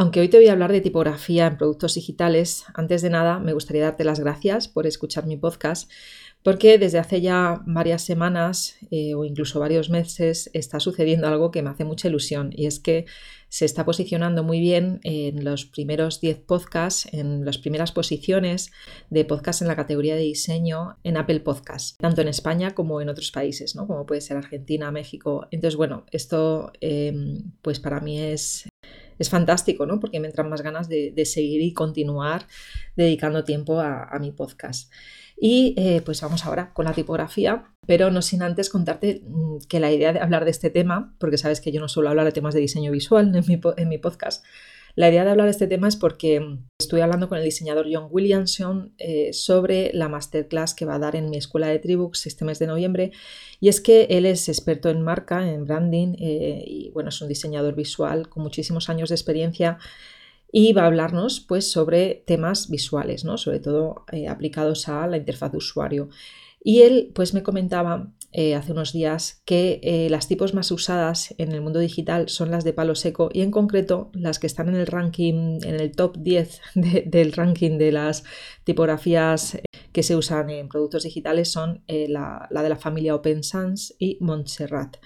Aunque hoy te voy a hablar de tipografía en productos digitales, antes de nada me gustaría darte las gracias por escuchar mi podcast, porque desde hace ya varias semanas eh, o incluso varios meses está sucediendo algo que me hace mucha ilusión y es que se está posicionando muy bien en los primeros 10 podcasts, en las primeras posiciones de podcast en la categoría de diseño en Apple Podcasts, tanto en España como en otros países, ¿no? como puede ser Argentina, México. Entonces, bueno, esto em, pues para mí es es fantástico, ¿no? Porque me entran más ganas de, seguir y continuar dedicando tiempo a, mi podcast. Y eh, pues vamos ahora con la tipografía, pero no sin antes contarte mm, que la idea de hablar de este tema, porque sabes que yo no suelo hablar de temas de diseño visual en mi, en mi podcast, la idea de hablar de este tema es porque estoy hablando con el diseñador John Williamson eh, sobre la masterclass que va a dar en mi escuela de Tribux este mes de noviembre. Y es que él es experto en marca, en branding, eh, y bueno, es un diseñador visual con muchísimos años de experiencia y va a hablarnos pues sobre temas visuales, ¿no? sobre todo eh, aplicados a la interfaz de usuario. Y él pues me comentaba eh, hace unos días que eh, las tipos más usadas en el mundo digital son las de palo seco y en concreto las que están en el ranking, en el top 10 del ranking de las tipografías que se usan en productos digitales son eh, la, la, de la familia Open Sans y Montserrat.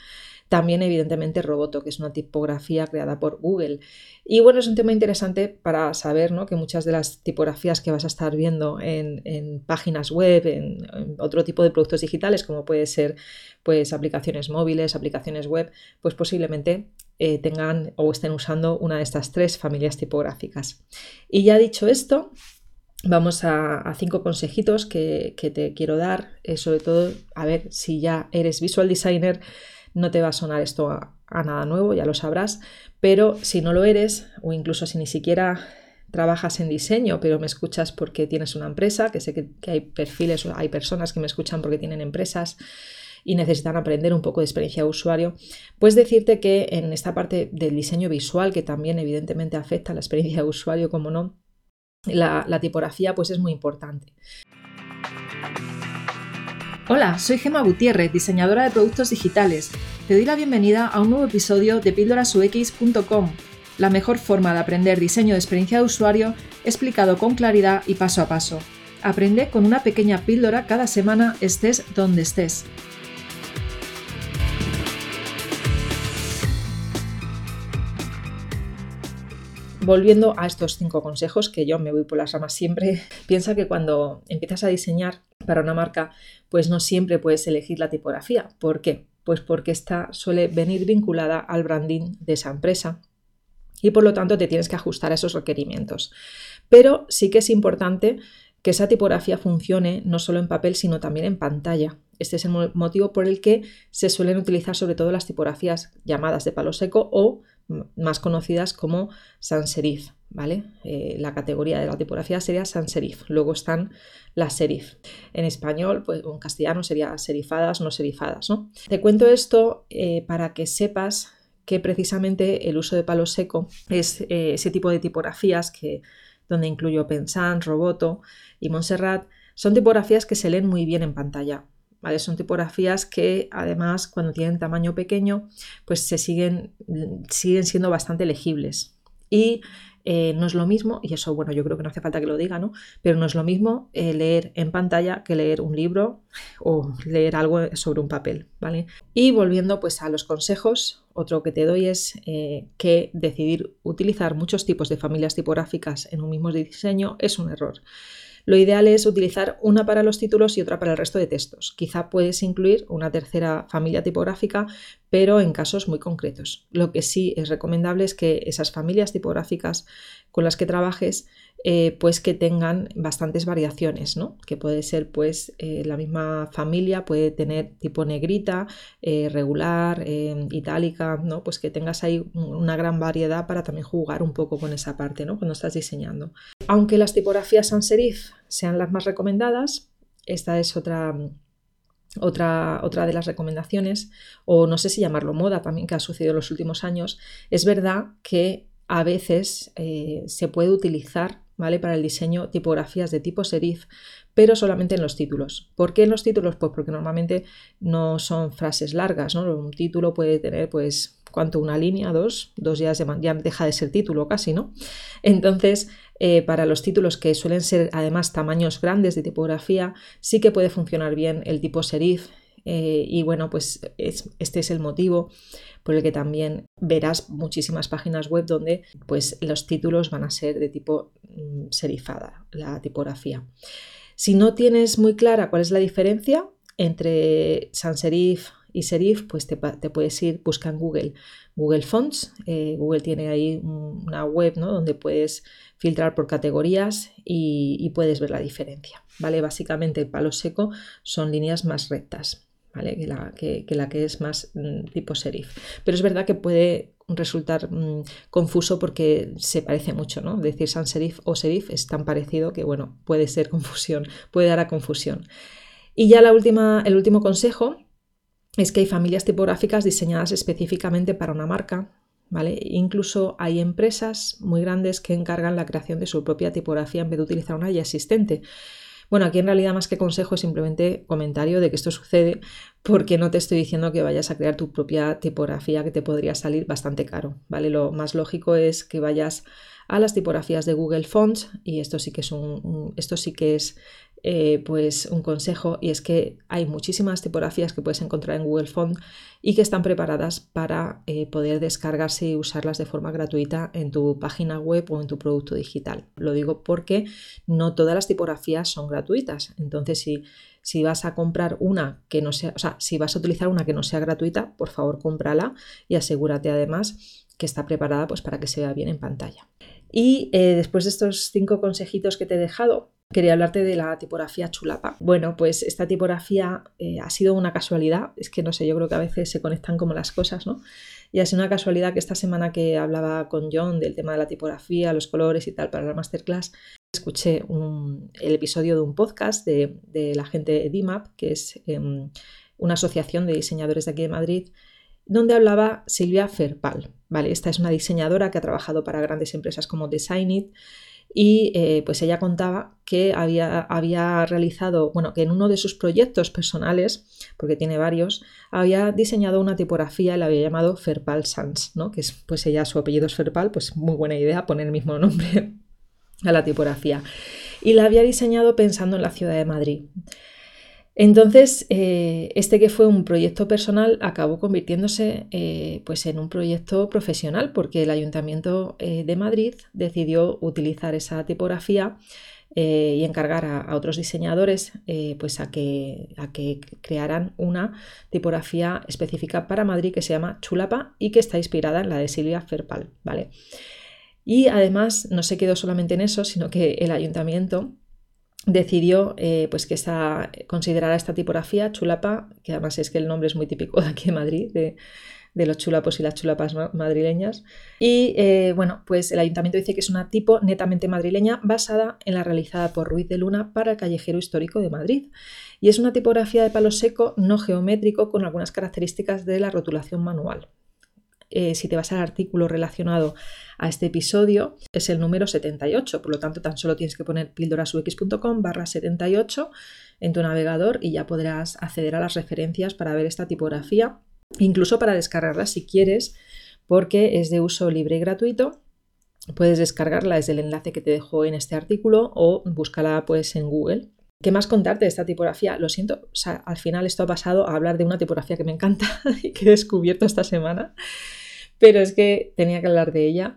También, evidentemente, Roboto, que es una tipografía creada por Google. Y bueno, es un tema interesante para saber ¿no? que muchas de las tipografías que vas a estar viendo en, páginas web, en, otro tipo de productos digitales, como puede ser pues, aplicaciones móviles, aplicaciones web, pues posiblemente eh, tengan o estén usando una de estas tres familias tipográficas. Y ya dicho esto, Vamos a, cinco consejitos que, te quiero dar, eh, sobre todo a ver si ya eres visual designer, no te va a sonar esto a, nada nuevo, ya lo sabrás, pero si no lo eres o incluso si ni siquiera trabajas en diseño, pero me escuchas porque tienes una empresa, que sé que, hay perfiles, hay personas que me escuchan porque tienen empresas y necesitan aprender un poco de experiencia de usuario, pues decirte que en esta parte del diseño visual, que también evidentemente afecta a la experiencia de usuario, como no, la, la tipografía pues es muy importante. Hola, soy Gema Gutiérrez, diseñadora de productos digitales. Te doy la bienvenida a un nuevo episodio de píldorasux.com, la mejor forma de aprender diseño de experiencia de usuario explicado con claridad y paso a paso. Aprende con una pequeña píldora cada semana estés donde estés. Volviendo a estos cinco consejos que yo me voy por las ramas siempre, piensa que cuando empiezas a diseñar para una marca, pues no siempre puedes elegir la tipografía. ¿Por qué? Pues porque esta suele venir vinculada al branding de esa empresa y por lo tanto te tienes que ajustar a esos requerimientos. Pero sí que es importante que esa tipografía funcione no solo en papel, sino también en pantalla. Este es el motivo por el que se suelen utilizar sobre todo las tipografías llamadas de palo seco o más conocidas como sans serif, ¿vale? Eh, la categoría de la tipografía sería sans serif. Luego están las serif. En español, pues en castellano sería serifadas, no serifadas, ¿no? Te cuento esto eh, para que sepas que precisamente el uso de palo seco es eh, ese tipo de tipografías que donde incluyo Pensant, Roboto y Montserrat, son tipografías que se leen muy bien en pantalla. Son tipografías que además cuando tienen tamaño pequeño pues se siguen, siguen siendo bastante legibles. Y eh, no es lo mismo, y eso bueno, yo creo que no hace falta que lo diga, ¿no? Pero no es lo mismo eh, leer en pantalla que leer un libro o leer algo sobre un papel, ¿vale? Y volviendo pues a los consejos, otro que te doy es eh, que decidir utilizar muchos tipos de familias tipográficas en un mismo diseño es un error. Lo ideal es utilizar una para los títulos y otra para el resto de textos. Quizá puedes incluir una tercera familia tipográfica, pero en casos muy concretos. Lo que sí es recomendable es que esas familias tipográficas con las que trabajes eh, pues que tengan bastantes variaciones, ¿no? Que puede ser pues eh, la misma familia, puede tener tipo negrita, eh, regular, itálica, ¿no? Pues que tengas ahí una gran variedad para también jugar un poco con esa parte, ¿no? Cuando estás diseñando. Aunque las tipografías sans serif sean las más recomendadas, esta es otra, otra, otra, de las recomendaciones, o no sé si llamarlo moda también que ha sucedido en los últimos años, es verdad que a veces se puede utilizar ¿vale? Para el diseño, tipografías de tipo serif, pero solamente en los títulos. ¿Por qué en los títulos? Pues porque normalmente no son frases largas, ¿no? Un título puede tener pues ¿cuánto? Una línea, dos, dos ya, ya deja de ser título casi, ¿no? Entonces, eh, para los títulos que suelen ser además tamaños grandes de tipografía, sí que puede funcionar bien el tipo serif. Eh, y bueno, pues este es el motivo por el que también verás muchísimas páginas web donde pues los títulos van a ser de tipo mm, serifada, la tipografía. Si no tienes muy clara cuál es la diferencia entre sans serif y serif, pues te, puedes ir, busca en Google Google Fonts. Eh, Google tiene ahí una web ¿no? donde puedes filtrar por categorías y, puedes ver la diferencia. ¿vale? Básicamente el palo seco son líneas más rectas ¿vale? que, la, que, es más mm, tipo serif. Pero es verdad que puede resultar mm, confuso porque se parece mucho, ¿no? Decir sans serif o serif es tan parecido que, bueno, puede ser confusión, puede dar a confusión. Y ya la última, el último consejo es que hay familias tipográficas diseñadas específicamente para una marca, ¿vale? Incluso hay empresas muy grandes que encargan la creación de su propia tipografía en vez de utilizar una ya existente. Bueno, aquí en realidad más que consejo es simplemente comentario de que esto sucede porque no te estoy diciendo que vayas a crear tu propia tipografía que te podría salir bastante caro, ¿vale? Lo más lógico es que vayas a las tipografías de Google Fonts y esto sí que es un esto sí que es eh, pues un consejo y es que hay muchísimas tipografías que puedes encontrar en Google Font y que están preparadas para eh, poder descargarse y usarlas de forma gratuita en tu página web o en tu producto digital. Lo digo porque no todas las tipografías son gratuitas. Entonces, si, si vas a comprar una que no sea, o sea, si vas a utilizar una que no sea gratuita, por favor cómprala y asegúrate además que está preparada pues, para que se vea bien en pantalla. Y eh, después de estos cinco consejitos que te he dejado, quería hablarte de la tipografía chulapa. Bueno, pues esta tipografía eh, ha sido una casualidad, es que no sé, yo creo que a veces se conectan como las cosas, ¿no? Y ha sido una casualidad que esta semana que hablaba con John del tema de la tipografía, los colores y tal para la masterclass, escuché el episodio de un podcast de, la gente de DIMAP, que es em, una asociación de diseñadores de aquí de Madrid, donde hablaba Silvia Ferpal. ¿vale? Esta es una diseñadora que ha trabajado para grandes empresas como Designit y eh, pues ella contaba que había, había, realizado, bueno, que en uno de sus proyectos personales, porque tiene varios, había diseñado una tipografía y la había llamado Ferpal Sans, ¿no? que es, pues ella, su apellido es Ferpal, pues muy buena idea poner el mismo nombre a la tipografía. Y la había diseñado pensando en la ciudad de Madrid. Entonces, eh, este que fue un proyecto personal acabó convirtiéndose eh, pues en un proyecto profesional porque el Ayuntamiento eh, de Madrid decidió utilizar esa tipografía y encargar a, otros diseñadores pues a que, a que crearan una tipografía específica para Madrid que se llama Chulapa y que está inspirada en la de Silvia Ferpal. ¿vale? Y además no se quedó solamente en eso, sino que el ayuntamiento decidió eh, pues que esta, considerara esta tipografía chulapa, que además es que el nombre es muy típico de aquí de Madrid, de, los chulapos y las chulapas madrileñas. Y eh, bueno, pues el ayuntamiento dice que es una tipo netamente madrileña basada en la realizada por Ruiz de Luna para el Callejero Histórico de Madrid. Y es una tipografía de palo seco no geométrico con algunas características de la rotulación manual. Eh, si te vas al artículo relacionado a este episodio, es el número 78. Por lo tanto, tan solo tienes que poner pildorasux.com barra 78 en tu navegador y ya podrás acceder a las referencias para ver esta tipografía, incluso para descargarla si quieres, porque es de uso libre y gratuito. Puedes descargarla desde el enlace que te dejo en este artículo o búscala pues en Google. ¿Qué más contarte de esta tipografía? Lo siento, al final esto ha pasado a hablar de una tipografía que me encanta y que he descubierto esta semana pero es que tenía que hablar de ella.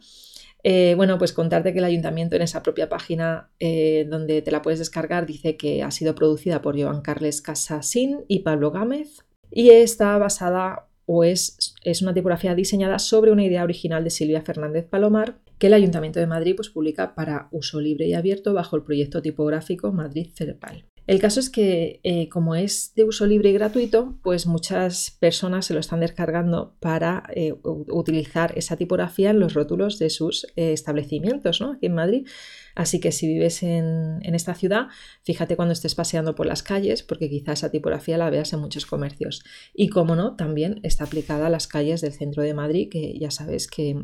Eh, bueno, pues contarte que el ayuntamiento en esa propia página eh, donde te la puedes descargar dice que ha sido producida por Joan Carles Casasín y Pablo Gámez y está basada o es, es, una tipografía diseñada sobre una idea original de Silvia Fernández Palomar que el Ayuntamiento de Madrid pues, publica para uso libre y abierto bajo el proyecto tipográfico Madrid Cerpal. El caso es que eh, como es de uso libre y gratuito, pues muchas personas se lo están descargando para eh, utilizar esa tipografía en los rótulos de sus eh, establecimientos, ¿no? Aquí en Madrid. Así que si vives en, esta ciudad, fíjate cuando estés paseando por las calles, porque quizá esa tipografía la veas en muchos comercios. Y como no, también está aplicada a las calles del centro de Madrid, que ya sabes que,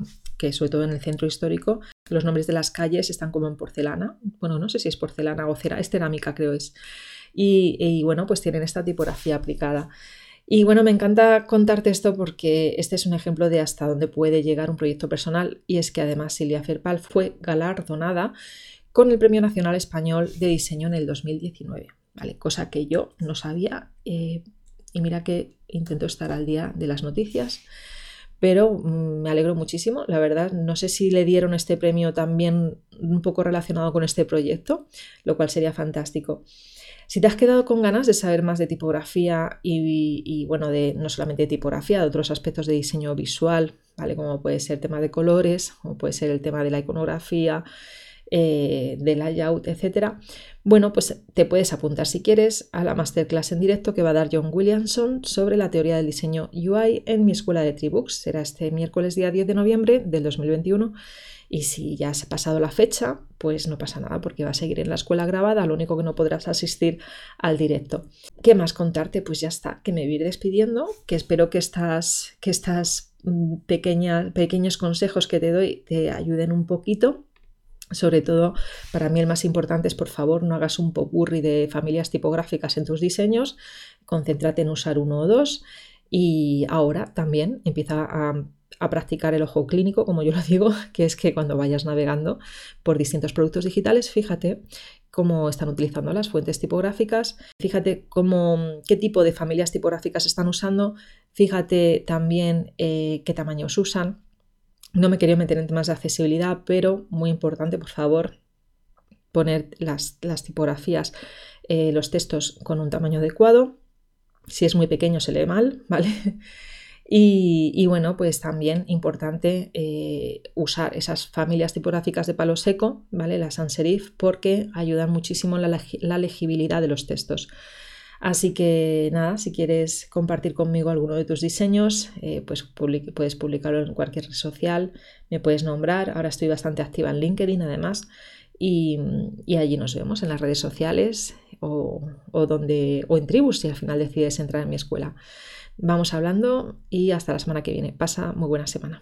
sobre todo en el centro histórico, los nombres de las calles están como en porcelana. Bueno, no sé si es porcelana o cera, es cerámica creo es. Y, y bueno, pues tienen esta tipografía aplicada. Y bueno, me encanta contarte esto porque este es un ejemplo de hasta dónde puede llegar un proyecto personal y es que además Silvia Ferpal fue galardonada con el Premio Nacional Español de Diseño en el 2019, ¿vale? Cosa que yo no sabía eh, y mira que intento estar al día de las noticias, pero mm, me alegro muchísimo, la verdad, no sé si le dieron este premio también un poco relacionado con este proyecto, lo cual sería fantástico. Si te has quedado con ganas de saber más de tipografía y, bueno, de no solamente de tipografía, de otros aspectos de diseño visual, ¿vale? Como puede ser el tema de colores, como puede ser el tema de la iconografía, eh, de layout, etcétera. Bueno, pues te puedes apuntar si quieres a la masterclass en directo que va a dar John Williamson sobre la teoría del diseño UI en mi escuela de Tribooks. Será este miércoles día 10 de noviembre del 2021 y si ya se ha pasado la fecha, pues no pasa nada porque va a seguir en la escuela grabada, lo único que no podrás asistir al directo. ¿Qué más contarte? Pues ya está, que me voy a ir despidiendo, que espero que estas, que estas mm, pequeños consejos que te doy te ayuden un poquito. Sobre todo, para mí el más importante es, por favor, no hagas un popurri de familias tipográficas en tus diseños, concéntrate en usar uno o dos y ahora también empieza a practicar el ojo clínico, como yo lo digo, que es que cuando vayas navegando por distintos productos digitales, fíjate cómo están utilizando las fuentes tipográficas, fíjate cómo, qué tipo de familias tipográficas están usando, fíjate también eh, qué tamaños usan. No me quería meter en temas de accesibilidad, pero muy importante, por favor, poner las, tipografías, eh, los textos con un tamaño adecuado. Si es muy pequeño se lee mal, ¿vale? Y, bueno, pues también importante eh, usar esas familias tipográficas de palo seco, ¿vale? Las sans serif, porque ayudan muchísimo en la, legibilidad de los textos. Así que nada, si quieres compartir conmigo alguno de tus diseños, eh, pues puedes publicarlo en cualquier red social, me puedes nombrar. Ahora estoy bastante activa en LinkedIn además. Y, allí nos vemos en las redes sociales o, donde, o en tribus si al final decides entrar en mi escuela. Vamos hablando y hasta la semana que viene. Pasa muy buena semana.